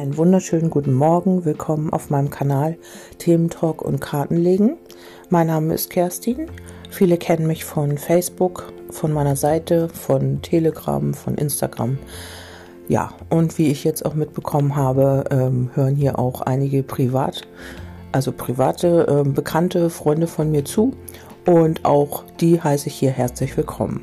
Einen wunderschönen guten Morgen, willkommen auf meinem Kanal Thementalk und Kartenlegen. Mein Name ist Kerstin. Viele kennen mich von Facebook, von meiner Seite, von Telegram, von Instagram. Ja, und wie ich jetzt auch mitbekommen habe, ähm, hören hier auch einige privat, also private, äh, bekannte Freunde von mir zu. Und auch die heiße ich hier herzlich willkommen.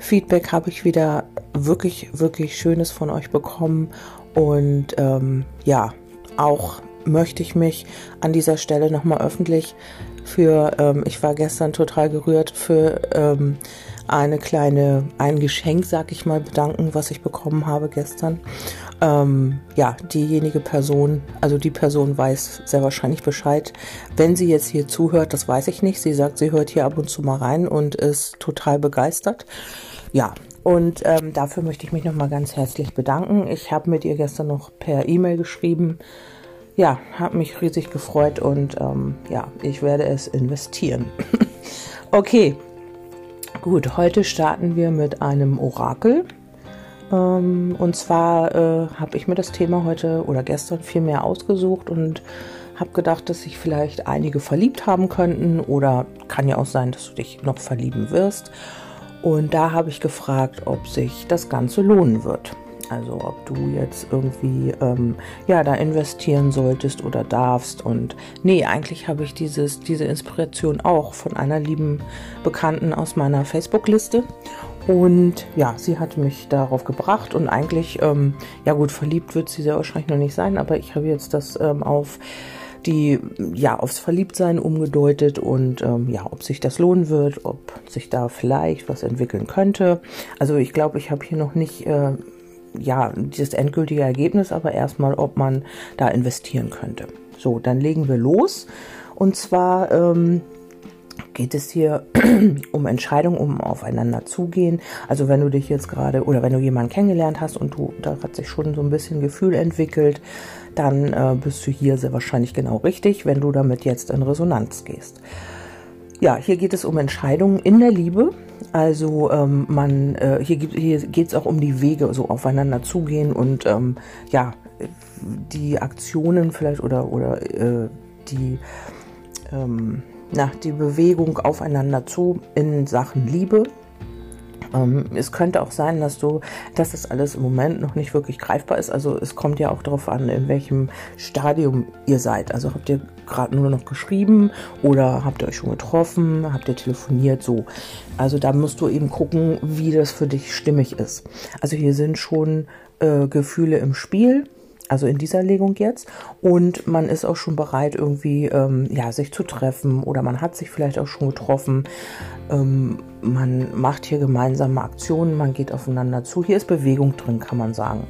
Feedback habe ich wieder wirklich, wirklich Schönes von euch bekommen und ähm, ja, auch möchte ich mich an dieser Stelle nochmal öffentlich für, ähm, ich war gestern total gerührt, für ähm, eine kleine, ein Geschenk, sag ich mal, bedanken, was ich bekommen habe gestern. Ähm, ja, diejenige Person, also die Person weiß sehr wahrscheinlich Bescheid. Wenn sie jetzt hier zuhört, das weiß ich nicht. Sie sagt, sie hört hier ab und zu mal rein und ist total begeistert. Ja, und ähm, dafür möchte ich mich nochmal ganz herzlich bedanken. Ich habe mit ihr gestern noch per E-Mail geschrieben. Ja, habe mich riesig gefreut und ähm, ja, ich werde es investieren. okay, gut, heute starten wir mit einem Orakel. Ähm, und zwar äh, habe ich mir das Thema heute oder gestern viel mehr ausgesucht und habe gedacht, dass sich vielleicht einige verliebt haben könnten oder kann ja auch sein, dass du dich noch verlieben wirst. Und da habe ich gefragt, ob sich das Ganze lohnen wird. Also ob du jetzt irgendwie ähm, ja da investieren solltest oder darfst. Und nee, eigentlich habe ich dieses, diese Inspiration auch von einer lieben Bekannten aus meiner Facebook-Liste. Und ja, sie hat mich darauf gebracht und eigentlich, ähm, ja gut, verliebt wird sie sehr wahrscheinlich noch nicht sein, aber ich habe jetzt das ähm, auf die ja aufs Verliebtsein umgedeutet und ähm, ja, ob sich das lohnen wird, ob sich da vielleicht was entwickeln könnte. Also ich glaube, ich habe hier noch nicht äh, ja dieses endgültige Ergebnis, aber erstmal, ob man da investieren könnte. So, dann legen wir los. Und zwar ähm, geht es hier um Entscheidungen, um aufeinander zugehen. Also wenn du dich jetzt gerade oder wenn du jemanden kennengelernt hast und du, da hat sich schon so ein bisschen Gefühl entwickelt, dann äh, bist du hier sehr wahrscheinlich genau richtig, wenn du damit jetzt in Resonanz gehst. Ja, hier geht es um Entscheidungen in der Liebe. Also ähm, man, äh, hier, hier geht es auch um die Wege, so aufeinander zugehen und ähm, ja, die Aktionen vielleicht oder, oder äh, die, ähm, na, die Bewegung aufeinander zu in Sachen Liebe. Ähm, es könnte auch sein, dass du, dass das alles im Moment noch nicht wirklich greifbar ist. Also es kommt ja auch darauf an, in welchem Stadium ihr seid. Also habt ihr gerade nur noch geschrieben oder habt ihr euch schon getroffen, habt ihr telefoniert, so. Also da musst du eben gucken, wie das für dich stimmig ist. Also hier sind schon äh, Gefühle im Spiel also in dieser Legung jetzt. Und man ist auch schon bereit, irgendwie ähm, ja, sich zu treffen oder man hat sich vielleicht auch schon getroffen. Ähm, man macht hier gemeinsame Aktionen, man geht aufeinander zu. Hier ist Bewegung drin, kann man sagen.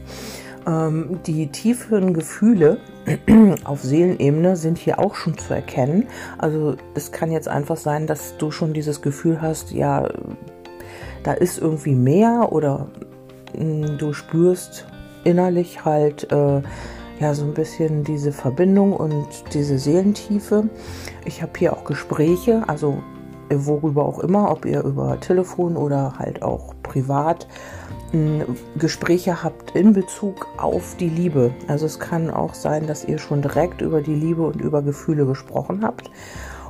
Ähm, die tiefen Gefühle auf Seelenebene sind hier auch schon zu erkennen. Also es kann jetzt einfach sein, dass du schon dieses Gefühl hast, ja, da ist irgendwie mehr oder mh, hm, du spürst innerlich halt äh, ja so ein bisschen diese Verbindung und diese Seelentiefe. Ich habe hier auch Gespräche, also worüber auch immer, ob ihr über Telefon oder halt auch privat hm, Gespräche habt in Bezug auf die Liebe. Also es kann auch sein, dass ihr schon direkt über die Liebe und über Gefühle gesprochen habt.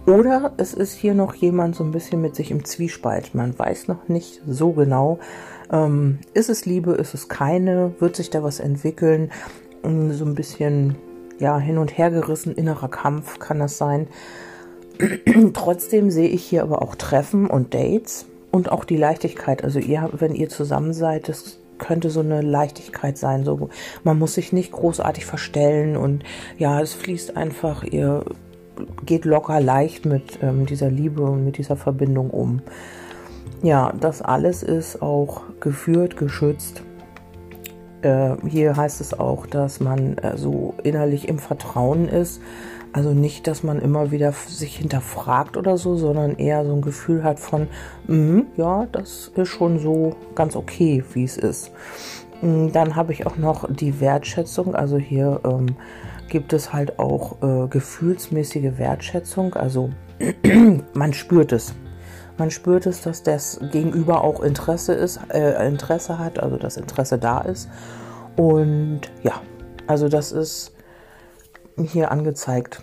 Oder es ist hier noch jemand so ein bisschen mit sich im Zwiespalt. Man weiß noch nicht so genau, ähm, ist es Liebe, ist es keine? Wird sich da was entwickeln? Ähm, so ein bisschen ja hin und her gerissen, innerer Kampf kann das sein. Trotzdem sehe ich hier aber auch Treffen und Dates und auch die Leichtigkeit. Also ihr, wenn ihr zusammen seid, das könnte so eine Leichtigkeit sein. So, man muss sich nicht großartig verstellen und ja, es fließt einfach. Ihr geht locker leicht mit ähm, dieser Liebe und mit dieser Verbindung um. Ja, das alles ist auch geführt, geschützt. Äh, hier heißt es auch, dass man äh, so innerlich im Vertrauen ist. Also nicht, dass man immer wieder sich hinterfragt oder so, sondern eher so ein Gefühl hat von, mh, ja, das ist schon so ganz okay, wie es ist. Mm, dann habe ich auch noch die Wertschätzung. Also hier ähm, gibt es halt auch äh, gefühlsmäßige Wertschätzung. Also man spürt es. Man spürt es, dass das Gegenüber auch Interesse ist, äh, Interesse hat, also das Interesse da ist. Und ja, Also das ist hier angezeigt.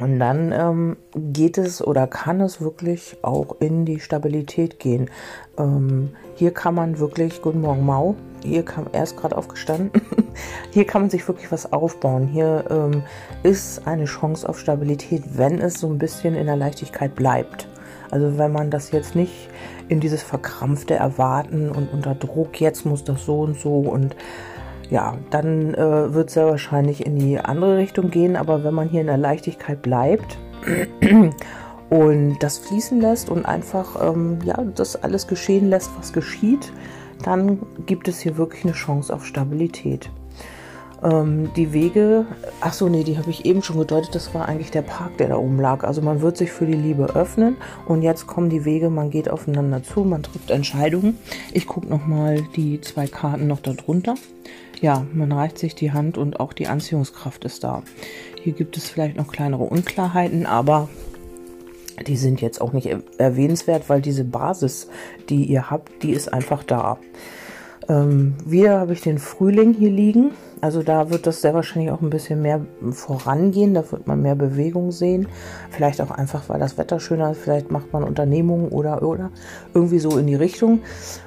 Und dann ähm, geht es oder kann es wirklich auch in die Stabilität gehen. Ähm, hier kann man wirklich, guten Morgen Mau, hier kam er ist gerade aufgestanden. hier kann man sich wirklich was aufbauen. Hier ähm, ist eine Chance auf Stabilität, wenn es so ein bisschen in der Leichtigkeit bleibt. Also wenn man das jetzt nicht in dieses verkrampfte Erwarten und unter Druck, jetzt muss das so und so und ja, dann äh, wird es ja wahrscheinlich in die andere Richtung gehen. Aber wenn man hier in der Leichtigkeit bleibt und das fließen lässt und einfach ähm, ja, das alles geschehen lässt, was geschieht, dann gibt es hier wirklich eine Chance auf Stabilität. Ähm, die Wege, ach so, nee, die habe ich eben schon gedeutet, das war eigentlich der Park, der da oben lag. Also man wird sich für die Liebe öffnen und jetzt kommen die Wege, man geht aufeinander zu, man trifft Entscheidungen. Ich gucke nochmal die zwei Karten noch darunter. Ja, man reicht sich die Hand und auch die Anziehungskraft ist da. Hier gibt es vielleicht noch kleinere Unklarheiten, aber die sind jetzt auch nicht erwähnenswert, weil diese Basis, die ihr habt, die ist einfach da. Ähm, wieder habe ich den Frühling hier liegen. Also da wird das sehr wahrscheinlich auch ein bisschen mehr vorangehen. Da wird man mehr Bewegung sehen. Vielleicht auch einfach, weil das Wetter schöner ist. Vielleicht macht man Unternehmungen oder, oder irgendwie so in die Richtung.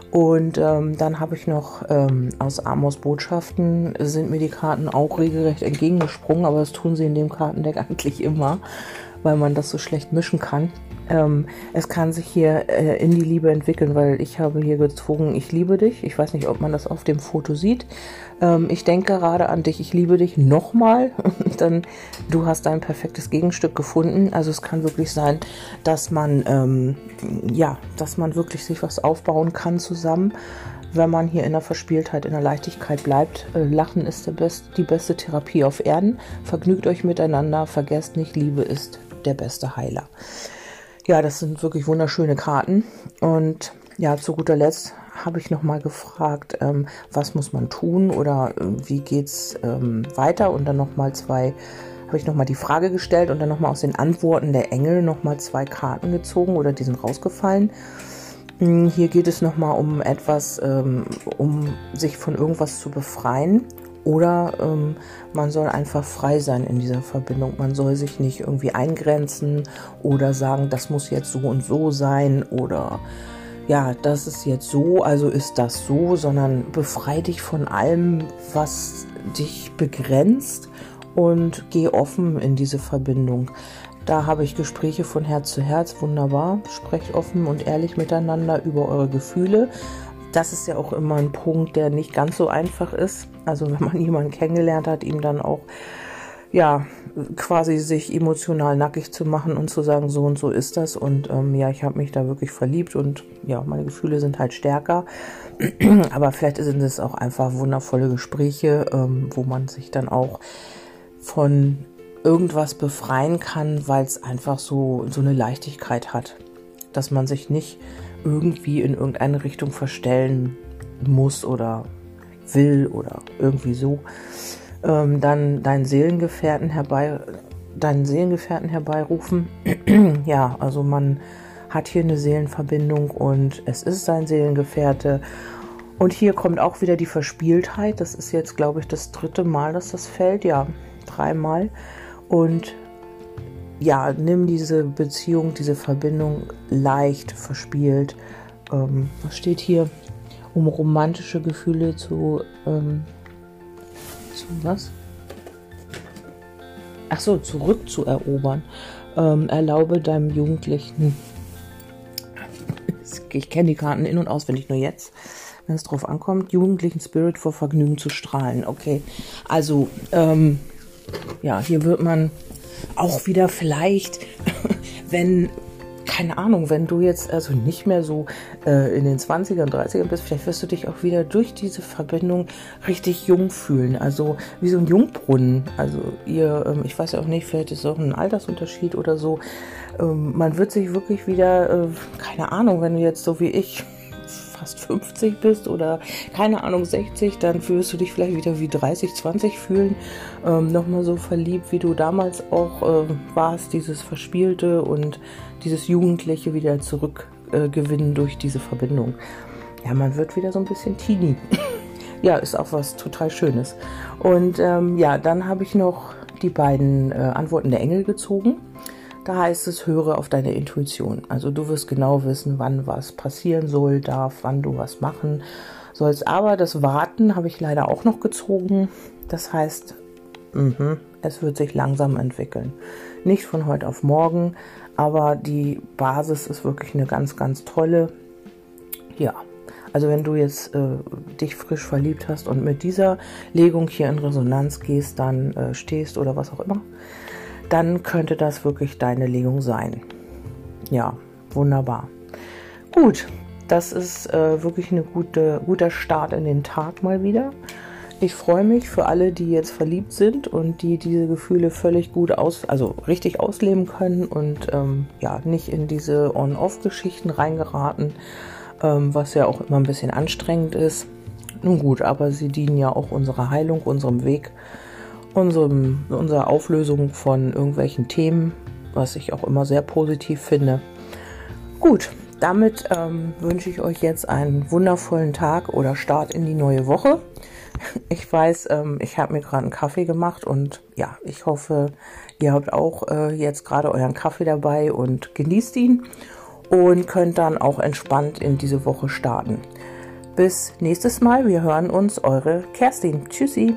Und ähm, dann habe ich noch ähm, aus Amos Botschaften sind mir die Karten auch regelrecht entgegengesprungen. Aber das tun sie in dem Kartendeck eigentlich immer, weil man das so schlecht mischen kann. Ähm, es kann sich hier äh, in die Liebe entwickeln, weil ich habe hier gezwungen, ich liebe dich. Ich weiß nicht, ob man das auf dem Foto sieht. Ähm, ich denke gerade an dich, ich liebe dich nochmal. dann, du hast dein perfektes Gegenstück gefunden. Also es kann wirklich sein, dass man, ähm, ja, dass man wirklich sich was aufbauen kann zusammen wenn man hier in der Verspieltheit, in der Leichtigkeit bleibt. Äh, Lachen ist Best, die beste Therapie auf Erden. Vergnügt euch miteinander, vergesst nicht, Liebe ist der beste Heiler. Ja, das sind wirklich wunderschöne Karten. Und ja, zu guter Letzt habe ich nochmal gefragt, ähm, was muss man tun oder äh, wie geht's ähm, weiter? Und dann nochmal zwei, habe ich nochmal die Frage gestellt und dann nochmal aus den Antworten der Engel nochmal zwei Karten gezogen oder die sind rausgefallen. Hm, hier geht es nochmal um etwas, ähm, um sich von irgendwas zu befreien oder ähm, man soll einfach frei sein in dieser Verbindung. Man soll sich nicht irgendwie eingrenzen oder sagen, das muss jetzt so und so sein oder ja, das ist jetzt so, also ist das so, sondern befrei dich von allem, was dich begrenzt und geh offen in diese Verbindung. Da habe ich Gespräche von Herz zu Herz, wunderbar. Sprecht offen und ehrlich miteinander über eure Gefühle das ist ja auch immer ein Punkt, der nicht ganz so einfach ist. Also wenn man jemanden kennengelernt hat, ihm dann auch ja quasi sich emotional nackig zu machen und zu sagen, so und so ist das. Und ähm, ja, ich habe mich da wirklich verliebt und ja, meine Gefühle sind halt stärker. Aber vielleicht sind es auch einfach wundervolle Gespräche, ähm, wo man sich dann auch von irgendwas befreien kann, weil es einfach so, so eine Leichtigkeit hat. Dass man sich nicht irgendwie in irgendeine Richtung verstellen muss oder will oder irgendwie so, ähm, dann deinen Seelengefährten herbei, deinen Seelengefährten herbeirufen. ja, also man hat hier eine Seelenverbindung und es ist sein Seelengefährte. Und hier kommt auch wieder die Verspieltheit. Das ist jetzt, glaube ich, das dritte Mal, dass das fällt. Ja, dreimal. Und ja, nimm diese Beziehung, diese Verbindung leicht verspielt. Ähm, was steht hier? Um romantische Gefühle zu, ähm, zu was? Ach so, zurückzuerobern. Ähm, erlaube deinem Jugendlichen, ich kenne die Karten in- und auswendig nur jetzt, wenn es drauf ankommt, jugendlichen Spirit vor Vergnügen zu strahlen. Okay, also, ähm, ja, hier wird man auch wieder vielleicht, wenn, keine Ahnung, wenn du jetzt also nicht mehr so äh, in den 20ern, 30ern bist, vielleicht wirst du dich auch wieder durch diese Verbindung richtig jung fühlen. Also wie so ein Jungbrunnen. Also ihr, ähm, ich weiß ja auch nicht, vielleicht ist es auch ein Altersunterschied oder so. Ähm, man wird sich wirklich wieder, äh, keine Ahnung, wenn du jetzt so wie ich fast 50 bist oder keine Ahnung 60, dann fühlst du dich vielleicht wieder wie 30, 20 fühlen. Ähm, Nochmal so verliebt, wie du damals auch äh, warst, dieses Verspielte und dieses Jugendliche wieder zurückgewinnen äh, durch diese Verbindung. Ja, man wird wieder so ein bisschen teeny. ja, ist auch was total Schönes. Und ähm, ja, dann habe ich noch die beiden äh, Antworten der Engel gezogen. Da heißt es, höre auf deine Intuition. Also du wirst genau wissen, wann was passieren soll, darf, wann du was machen sollst. Aber das Warten habe ich leider auch noch gezogen. Das heißt, mh, es wird sich langsam entwickeln. Nicht von heute auf morgen, aber die Basis ist wirklich eine ganz, ganz tolle. Ja, also wenn du jetzt äh, dich frisch verliebt hast und mit dieser Legung hier in Resonanz gehst, dann äh, stehst oder was auch immer, dann könnte das wirklich deine Legung sein. Ja, wunderbar. Gut, das ist äh, wirklich ein gute, guter Start in den Tag mal wieder. Ich freue mich für alle, die jetzt verliebt sind und die diese Gefühle völlig gut aus, also richtig ausleben können und ähm, ja, nicht in diese On-Off-Geschichten reingeraten, ähm, was ja auch immer ein bisschen anstrengend ist. Nun gut, aber sie dienen ja auch unserer Heilung, unserem Weg unserem, unserer Auflösung von irgendwelchen Themen, was ich auch immer sehr positiv finde. Gut, damit ähm, wünsche ich euch jetzt einen wundervollen Tag oder Start in die neue Woche. Ich weiß, ähm, ich habe mir gerade einen Kaffee gemacht und ja, ich hoffe, ihr habt auch äh, jetzt gerade euren Kaffee dabei und genießt ihn und könnt dann auch entspannt in diese Woche starten. Bis nächstes Mal, wir hören uns, eure Kerstin. Tschüssi.